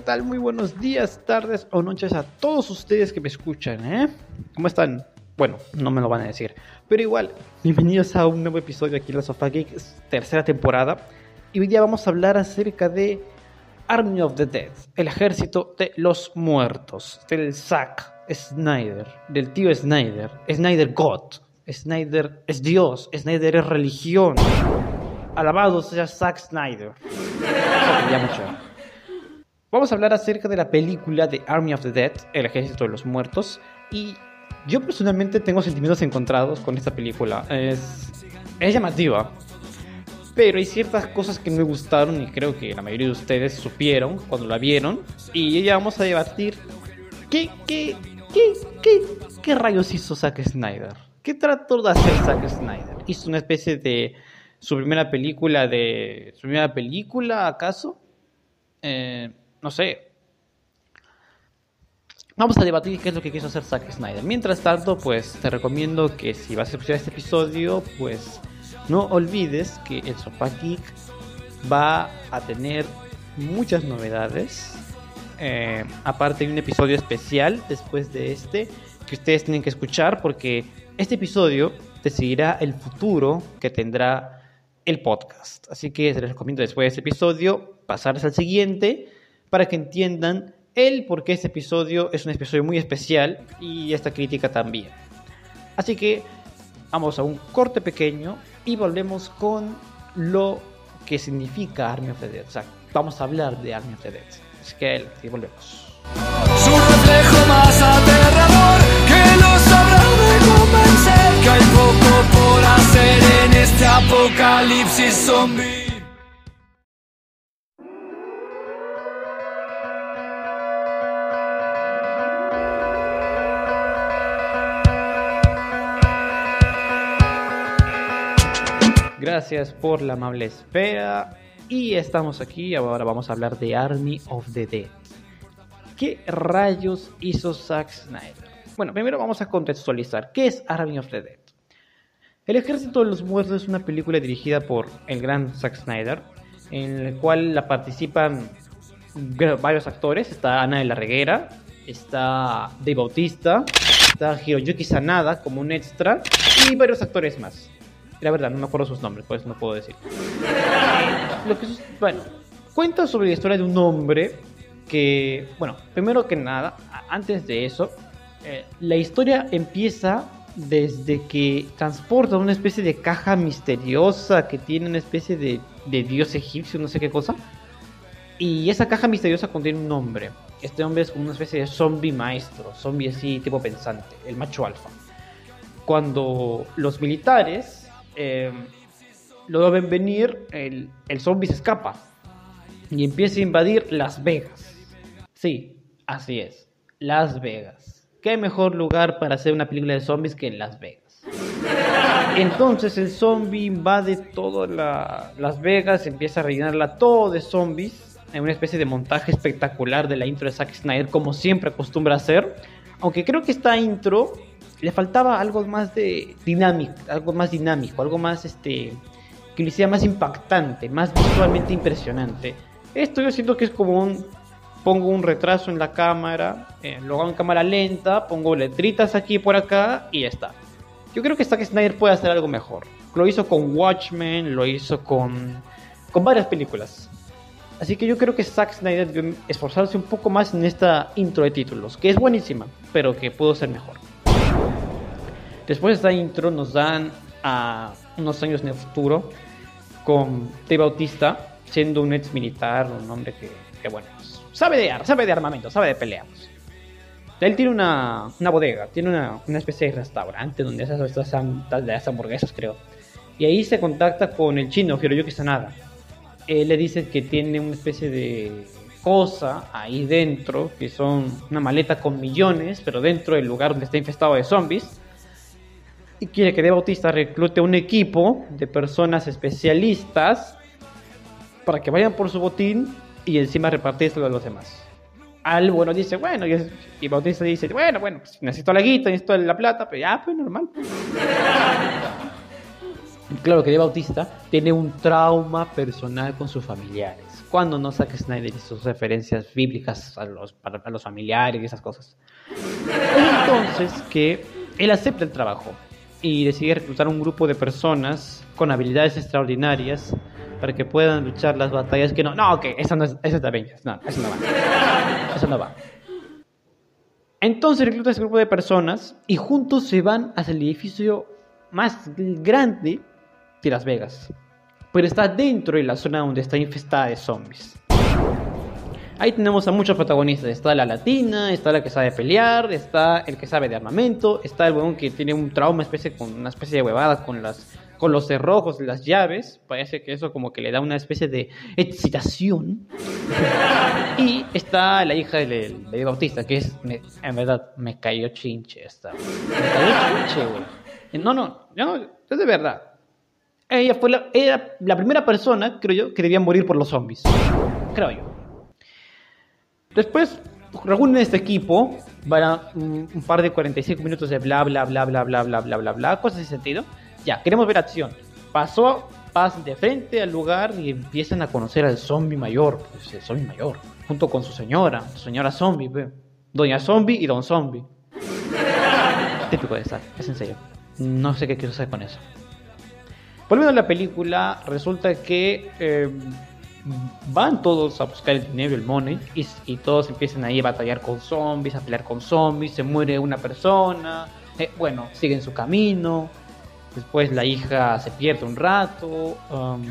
¿qué tal? Muy buenos días, tardes o noches a todos ustedes que me escuchan, ¿eh? ¿Cómo están? Bueno, no me lo van a decir, pero igual, bienvenidos a un nuevo episodio aquí en la Sofá Geek, tercera temporada. Y hoy día vamos a hablar acerca de Army of the Dead, el ejército de los muertos, del Zack Snyder, del tío Snyder, Snyder God, Snyder es Dios, Snyder es religión. Alabado sea Zack Snyder. Vamos a hablar acerca de la película de Army of the Dead, El Ejército de los Muertos. Y yo personalmente tengo sentimientos encontrados con esta película. Es, es llamativa. Pero hay ciertas cosas que me gustaron y creo que la mayoría de ustedes supieron cuando la vieron. Y ya vamos a debatir qué, qué, qué, qué, qué rayos hizo Zack Snyder. ¿Qué trató de hacer Zack Snyder? Hizo una especie de su primera película de... ¿Su primera película, acaso? Eh, no sé. Vamos a debatir qué es lo que quiso hacer Zack Snyder. Mientras tanto, pues te recomiendo que si vas a escuchar este episodio, pues no olvides que el Sofá va a tener muchas novedades. Eh, aparte de un episodio especial después de este que ustedes tienen que escuchar porque este episodio decidirá el futuro que tendrá el podcast. Así que les recomiendo después de este episodio pasarles al siguiente para que entiendan el por qué este episodio es un episodio muy especial y esta crítica también. Así que vamos a un corte pequeño y volvemos con lo que significa Army of the Dead. O sea, vamos a hablar de Army of the Dead. Así que y volvemos. Su reflejo más aterrador que lo sabrá de convencer que hay poco por hacer en este apocalipsis zombie. Gracias por la amable espera. Y estamos aquí, ahora vamos a hablar de Army of the Dead. ¿Qué rayos hizo Zack Snyder? Bueno, primero vamos a contextualizar. ¿Qué es Army of the Dead? El Ejército de los Muertos es una película dirigida por el gran Zack Snyder, en la cual la participan varios actores. Está Ana de la Reguera, está Dave Bautista, está Hiroyuki Sanada como un extra y varios actores más. La verdad, no me acuerdo sus nombres, pues no puedo decir. Bueno, cuenta sobre la historia de un hombre que, bueno, primero que nada, antes de eso, eh, la historia empieza desde que transporta una especie de caja misteriosa que tiene una especie de, de dios egipcio, no sé qué cosa. Y esa caja misteriosa contiene un hombre. Este hombre es como una especie de zombie maestro, zombie así tipo pensante, el macho alfa. Cuando los militares eh, lo deben venir, el, el zombie se escapa y empieza a invadir Las Vegas. Sí, así es, Las Vegas. ¿Qué mejor lugar para hacer una película de zombies que en Las Vegas? Entonces el zombie invade toda Las Vegas, empieza a rellenarla todo de zombies, en una especie de montaje espectacular de la intro de Zack Snyder, como siempre acostumbra hacer. Aunque creo que esta intro le faltaba algo más de dinámico, algo más dinámico, algo más este que lo hiciera más impactante, más visualmente impresionante. Esto yo siento que es como un pongo un retraso en la cámara, eh, lo hago en cámara lenta, pongo letritas aquí por acá y ya está. Yo creo que Zack Snyder puede hacer algo mejor. Lo hizo con Watchmen, lo hizo con con varias películas. Así que yo creo que Zack Snyder debe esforzarse un poco más en esta intro de títulos, que es buenísima, pero que pudo ser mejor. Después de esta intro nos dan a unos años en el futuro con T. Bautista siendo un ex militar, un hombre que, bueno, sabe de, sabe de armamento, sabe de peleas. Él tiene una, una bodega, tiene una, una, especie de restaurante donde hace estas, estas hamburguesas, creo. Y ahí se contacta con el chino Hiroyuki Sanada. Él le dice que tiene una especie de cosa ahí dentro, que son una maleta con millones, pero dentro del lugar donde está infestado de zombies y quiere que De Bautista reclute un equipo de personas especialistas para que vayan por su botín y encima repartírselo a los demás. Al bueno dice, bueno, y, Bautista dice, bueno, bueno, pues necesito la guita, necesito la plata, pero ya, pues normal. Claro que de Bautista tiene un trauma personal con sus familiares. Cuando no saque Snyder y sus referencias bíblicas a los, a los familiares y esas cosas. entonces que él acepta el trabajo y decide reclutar un grupo de personas con habilidades extraordinarias para que puedan luchar las batallas que no. No, ok, eso no es, eso es. No, eso no va. Eso no va. Entonces recluta a ese grupo de personas y juntos se van hacia el edificio más grande de Las Vegas. Pero está dentro de la zona donde está infestada de zombies. Ahí tenemos a muchos protagonistas. Está la latina, está la que sabe pelear, está el que sabe de armamento, está el weón que tiene un trauma especie con una especie de huevada con las con los cerrojos, las llaves. Parece que eso como que le da una especie de excitación. y está la hija de, de Bautista, que es, en verdad, me cayó chinche esta. Me cayó chinche, güey. No, no, no, es de verdad. Ella fue la, era la primera persona, creo yo, que debía morir por los zombies. Creo yo. Después reúnen este equipo, van a un, par de 45 minutos de bla bla bla bla bla bla bla bla bla, cosas de sentido. Ya, queremos ver acción. Pasó, pasan de frente al lugar y empiezan a conocer al zombie mayor, pues el zombie mayor, junto con su señora, su señora zombie, ve. doña zombie y don zombie. Típico de estar, es en serio. No sé qué quiero hacer con eso. Volviendo a la película, resulta que eh, van todos a buscar el dinero, el money, y, todos empiezan ahí a batallar con zombies, a pelear con zombies, se muere una persona, eh, bueno, siguen su camino, después la hija se pierde un rato, um,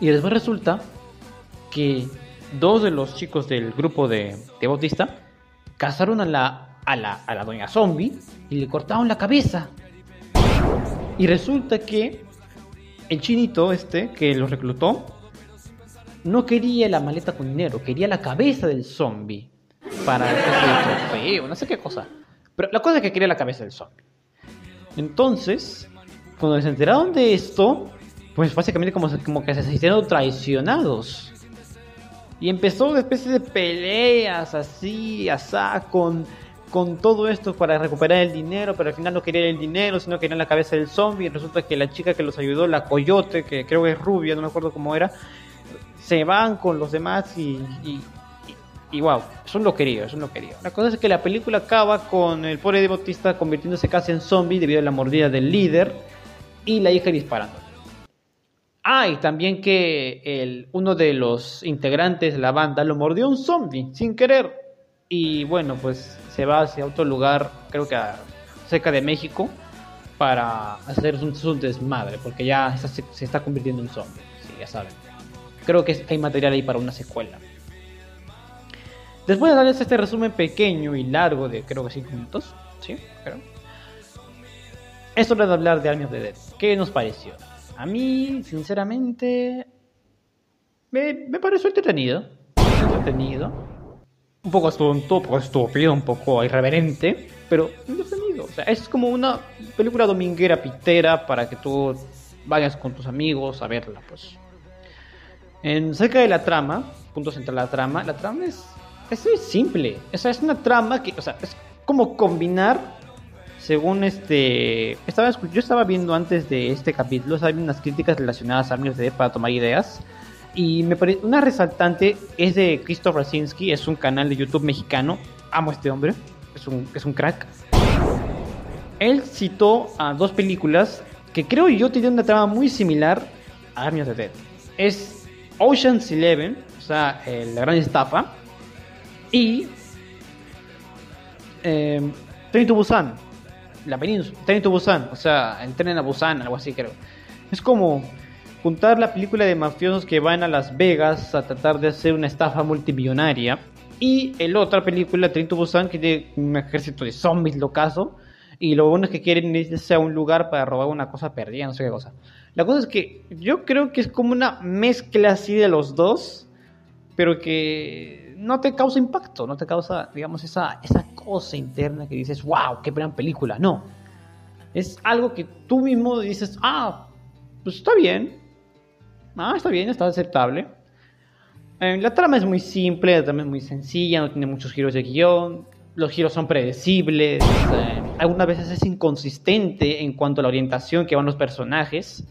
y después resulta que dos de los chicos del grupo de, de Bautista cazaron a la, a la, a la doña zombie y le cortaron la cabeza. Y resulta que el chinito este que los reclutó no quería la maleta con dinero, quería la cabeza del zombie para el trofeo, no sé qué cosa. Pero la cosa es que quería la cabeza del zombie. Entonces, cuando se enteraron de esto, pues básicamente como, como que se sintieron traicionados. Y empezó una especie de peleas así, asá, con, con todo esto para recuperar el dinero, pero al final no querían el dinero, sino querían la cabeza del zombie. Y resulta que la chica que los ayudó, la coyote, que creo que es rubia, no me acuerdo cómo era, se van con los demás y, y, wow, eso es lo querido, eso es lo querido. La cosa es que la película acaba con el pobre de Bautista convirtiéndose casi en zombie debido a la mordida del líder y la hija disparando. Ah, y también que el, uno de los integrantes de la banda lo mordió un zombie sin querer. Y bueno, pues se va hacia otro lugar, creo que cerca de México, para hacer un, desmadre, porque ya se, se está convirtiendo en zombie. Sí, ya saben creo que hay material ahí para una secuela. Después de darles este resumen pequeño y largo de creo que 5 minutos, ¿sí? Creo. Es hora de hablar de Army of Dead. ¿Qué nos pareció? A mí, sinceramente, me, me pareció entretenido. Entretenido. Un poco tonto, un poco estúpido, un poco irreverente, pero entretenido. O sea, es como una película dominguera pitera para que tú vayas con tus amigos a verla, pues. En cerca de la trama, punto central de la trama, la trama es, es muy simple. O sea, es una trama que, o sea, es como combinar, según este, estaba, yo estaba viendo antes de este capítulo, estaba unas críticas relacionadas a de para tomar ideas. Y me parece, una resaltante es de Christoph Rasinski, es un canal de YouTube mexicano. Amo a este hombre, es un, es un crack. Él citó a dos películas que creo yo tienen una trama muy similar a Army of the Dead. Es Ocean's Eleven, o sea, la gran estafa, y eh, Train to Busan, la península, Train to Busan, o sea, el tren a Busan, algo así creo. Es como juntar la película de mafiosos que van a Las Vegas a tratar de hacer una estafa multimillonaria y el otra película, Train to Busan, que tiene un ejército de zombies locazo y lo bueno es que quieren irse a un lugar para robar una cosa perdida, no sé qué cosa. La cosa es que yo creo que es como una mezcla así de los dos, pero que no te causa impacto, no te causa, digamos, esa, esa cosa interna que dices, wow, qué gran película. No. Es algo que tú mismo dices, ah, pues está bien. Ah, está bien, está aceptable. Eh, la trama es muy simple, la trama es muy sencilla, no tiene muchos giros de guion. los giros son predecibles, eh, algunas veces es inconsistente en cuanto a la orientación que van los personajes.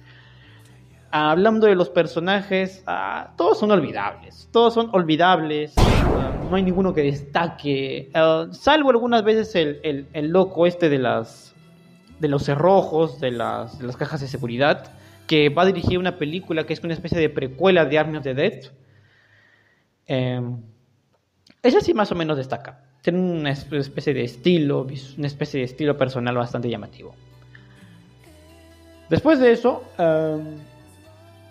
Hablando de los personajes, ah, todos son olvidables, todos son olvidables, ah, no hay ninguno que destaque, ah, salvo algunas veces el, el, loco este de las de los cerrojos, de las, de las cajas de seguridad, que va a dirigir una película que es una especie de precuela de Army of the Dead. Eh, ese sí más o menos destaca. Tiene una especie de estilo, una especie de estilo personal bastante llamativo. Después de eso, em,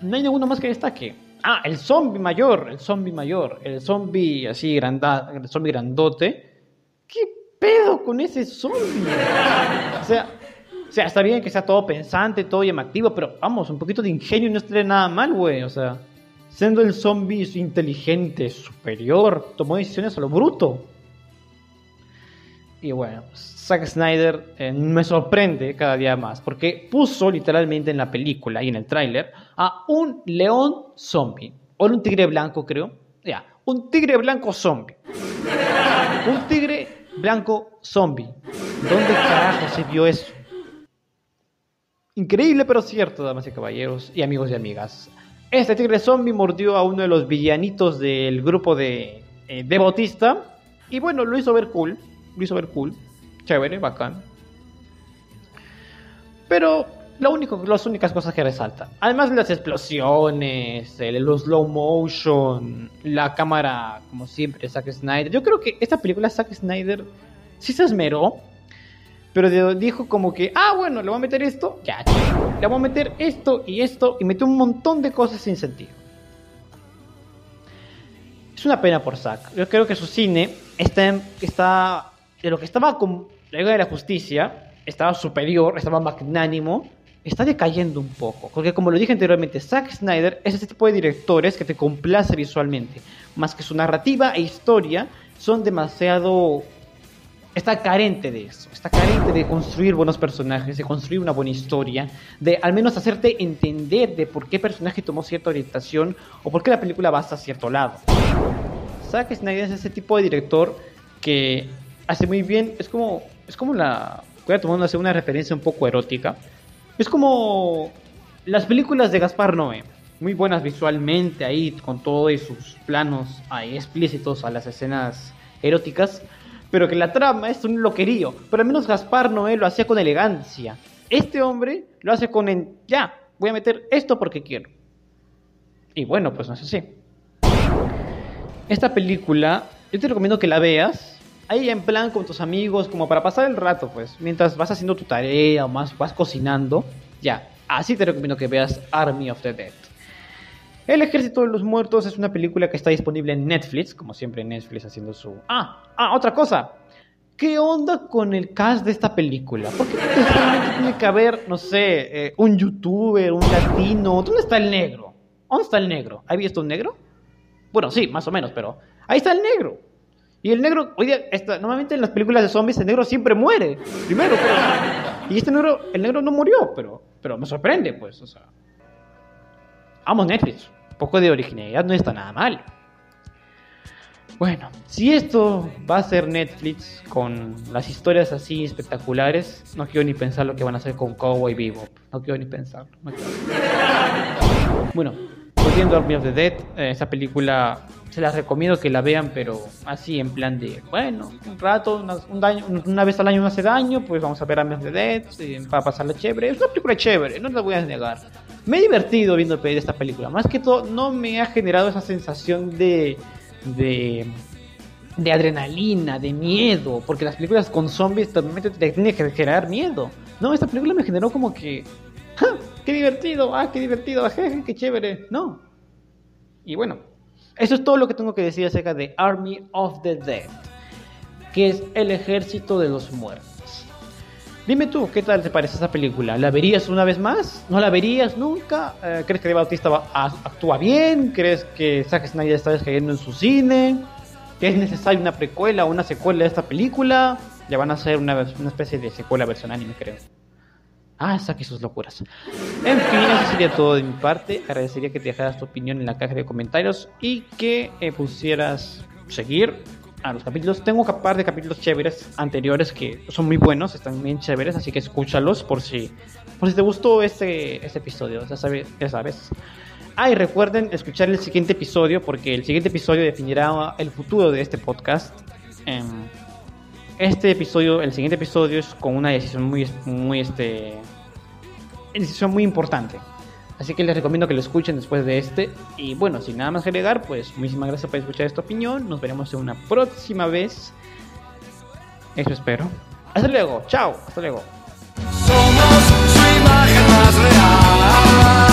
no hay ninguno más que destaque. Ah, el zombie mayor, el zombie mayor, el zombie así granda, el zombie grandote. ¿Qué pedo con ese zombie? O sea, o sea, está bien que sea todo pensante, todo llamativo, pero vamos, un poquito de ingenio no estaría nada mal, güey. O sea, Siendo el zombie inteligente, superior, tomó decisiones a lo bruto. Y bueno, Zack Snyder eh, me sorprende cada día más, porque puso literalmente en la película y en el tráiler a un león zombie, o un tigre blanco creo, ya, un tigre blanco zombie. Un tigre blanco zombie. ¿Dónde carajo se vio eso? Increíble pero cierto, damas y caballeros, y amigos y amigas. Este tigre zombie mordió a uno de los villanitos del grupo de, eh, de Bautista. Y bueno, lo hizo ver cool. Lo hizo ver cool. Chévere, bacán. Pero lo único, las únicas cosas que resalta. Además de las explosiones, el, los slow motion, la cámara, como siempre, Zack Snyder. Yo creo que esta película Zack Snyder sí se esmeró pero dijo como que, ah, bueno, le voy a meter esto, ya, le voy a meter esto y esto, y metió un montón de cosas sin sentido. Es una pena por Zack. Yo creo que su cine está, está de lo que estaba con la Liga de la Justicia, estaba superior, estaba magnánimo, está decayendo un poco. Porque como lo dije anteriormente, Zack Snyder es ese tipo de directores que te complace visualmente, más que su narrativa e historia son demasiado está carente de eso, está carente de construir buenos personajes, de construir una buena historia, de al menos hacerte entender de por qué personaje tomó cierta orientación o por qué la película va hasta cierto lado. Zack Snyder es ese tipo de director que hace muy bien, es como, es como la, voy a tomar una, referencia un poco erótica, es como las películas de Gaspar Noé, muy buenas visualmente ahí, con todos sus planos ahí explícitos a las escenas eróticas, pero que la trama es un loquerío. Pero al menos Gaspar Noé lo hacía con elegancia. Este hombre lo hace con en, ya, voy a meter esto porque quiero. Y bueno, pues no sé si. Esta película, yo te recomiendo que la veas. Ahí en plan con tus amigos, como para pasar el rato, pues. Mientras vas haciendo tu tarea o más vas cocinando. Ya, así te recomiendo que veas Army of the Dead. El Ejército de los Muertos es una película que está disponible en Netflix, como siempre Netflix haciendo su... Ah, ah, otra cosa. ¿Qué onda con el cast de esta película? Porque tiene que haber, no sé, eh, un youtuber, un latino. ¿Dónde está el negro? ¿Dónde está el negro? ¿Hay visto un negro? Bueno, sí, más o menos, pero ahí está el negro. Y el negro, hoy día, normalmente en las películas de zombies el negro siempre muere. Primero, pero... Y este negro, el negro no murió, pero, pero me sorprende, pues, o sea. Vamos, Netflix. Un poco de originalidad no está nada mal. Bueno, si esto va a ser Netflix con las historias así espectaculares, no quiero ni pensar lo que van a hacer con Cowboy Bebop. No quiero ni pensar. Bueno, volviendo a Army of the Dead, eh, esa película se las recomiendo que la vean, pero así en plan de, bueno, un rato, una, un una vez al año no hace daño, pues vamos a ver Army of the Dead para pasarla chévere. Es una película chévere, no la voy a negar. Me he divertido viendo esta película. Más que todo, no me ha generado esa sensación de, de, de adrenalina, de miedo. Porque las películas con zombies totalmente te tienen que generar miedo. No, esta película me generó como que. ¡Qué divertido! ¡Ah, qué divertido! ¡Jeje, qué chévere! No. Y bueno, eso es todo lo que tengo que decir acerca de Army of the Dead. Que es el ejército de los muertos. Dime tú, ¿qué tal te parece esa película? ¿La verías una vez más? ¿No la verías nunca? Eh, ¿Crees que Dave Bautista actúa bien? ¿Crees que Zack Snyder está descayendo en su cine? ¿Que es necesaria una precuela o una secuela de esta película? Ya van a hacer una, una especie de secuela versión anime, creo. Ah, saque sus locuras. En fin, eso sería todo de mi parte. Agradecería que te dejaras tu opinión en la caja de comentarios y que eh, pusieras seguir a los capítulos. Tengo un par de capítulos chéveres anteriores que son muy buenos, están bien chéveres, así que escúchalos por si, por si te gustó este, este episodio, ya sabes, ya sabes. Ah, y recuerden escuchar el siguiente episodio porque el siguiente episodio definirá el futuro de este podcast. Em, este episodio, el siguiente episodio es con una decisión muy, muy, este, decisión muy importante. Así que les recomiendo que lo escuchen después de este. Y bueno, sin nada más agregar, pues muchísimas gracias por escuchar esta opinión. Nos veremos en una próxima vez. Eso espero. Hasta luego. Chao. Hasta luego. Somos su real.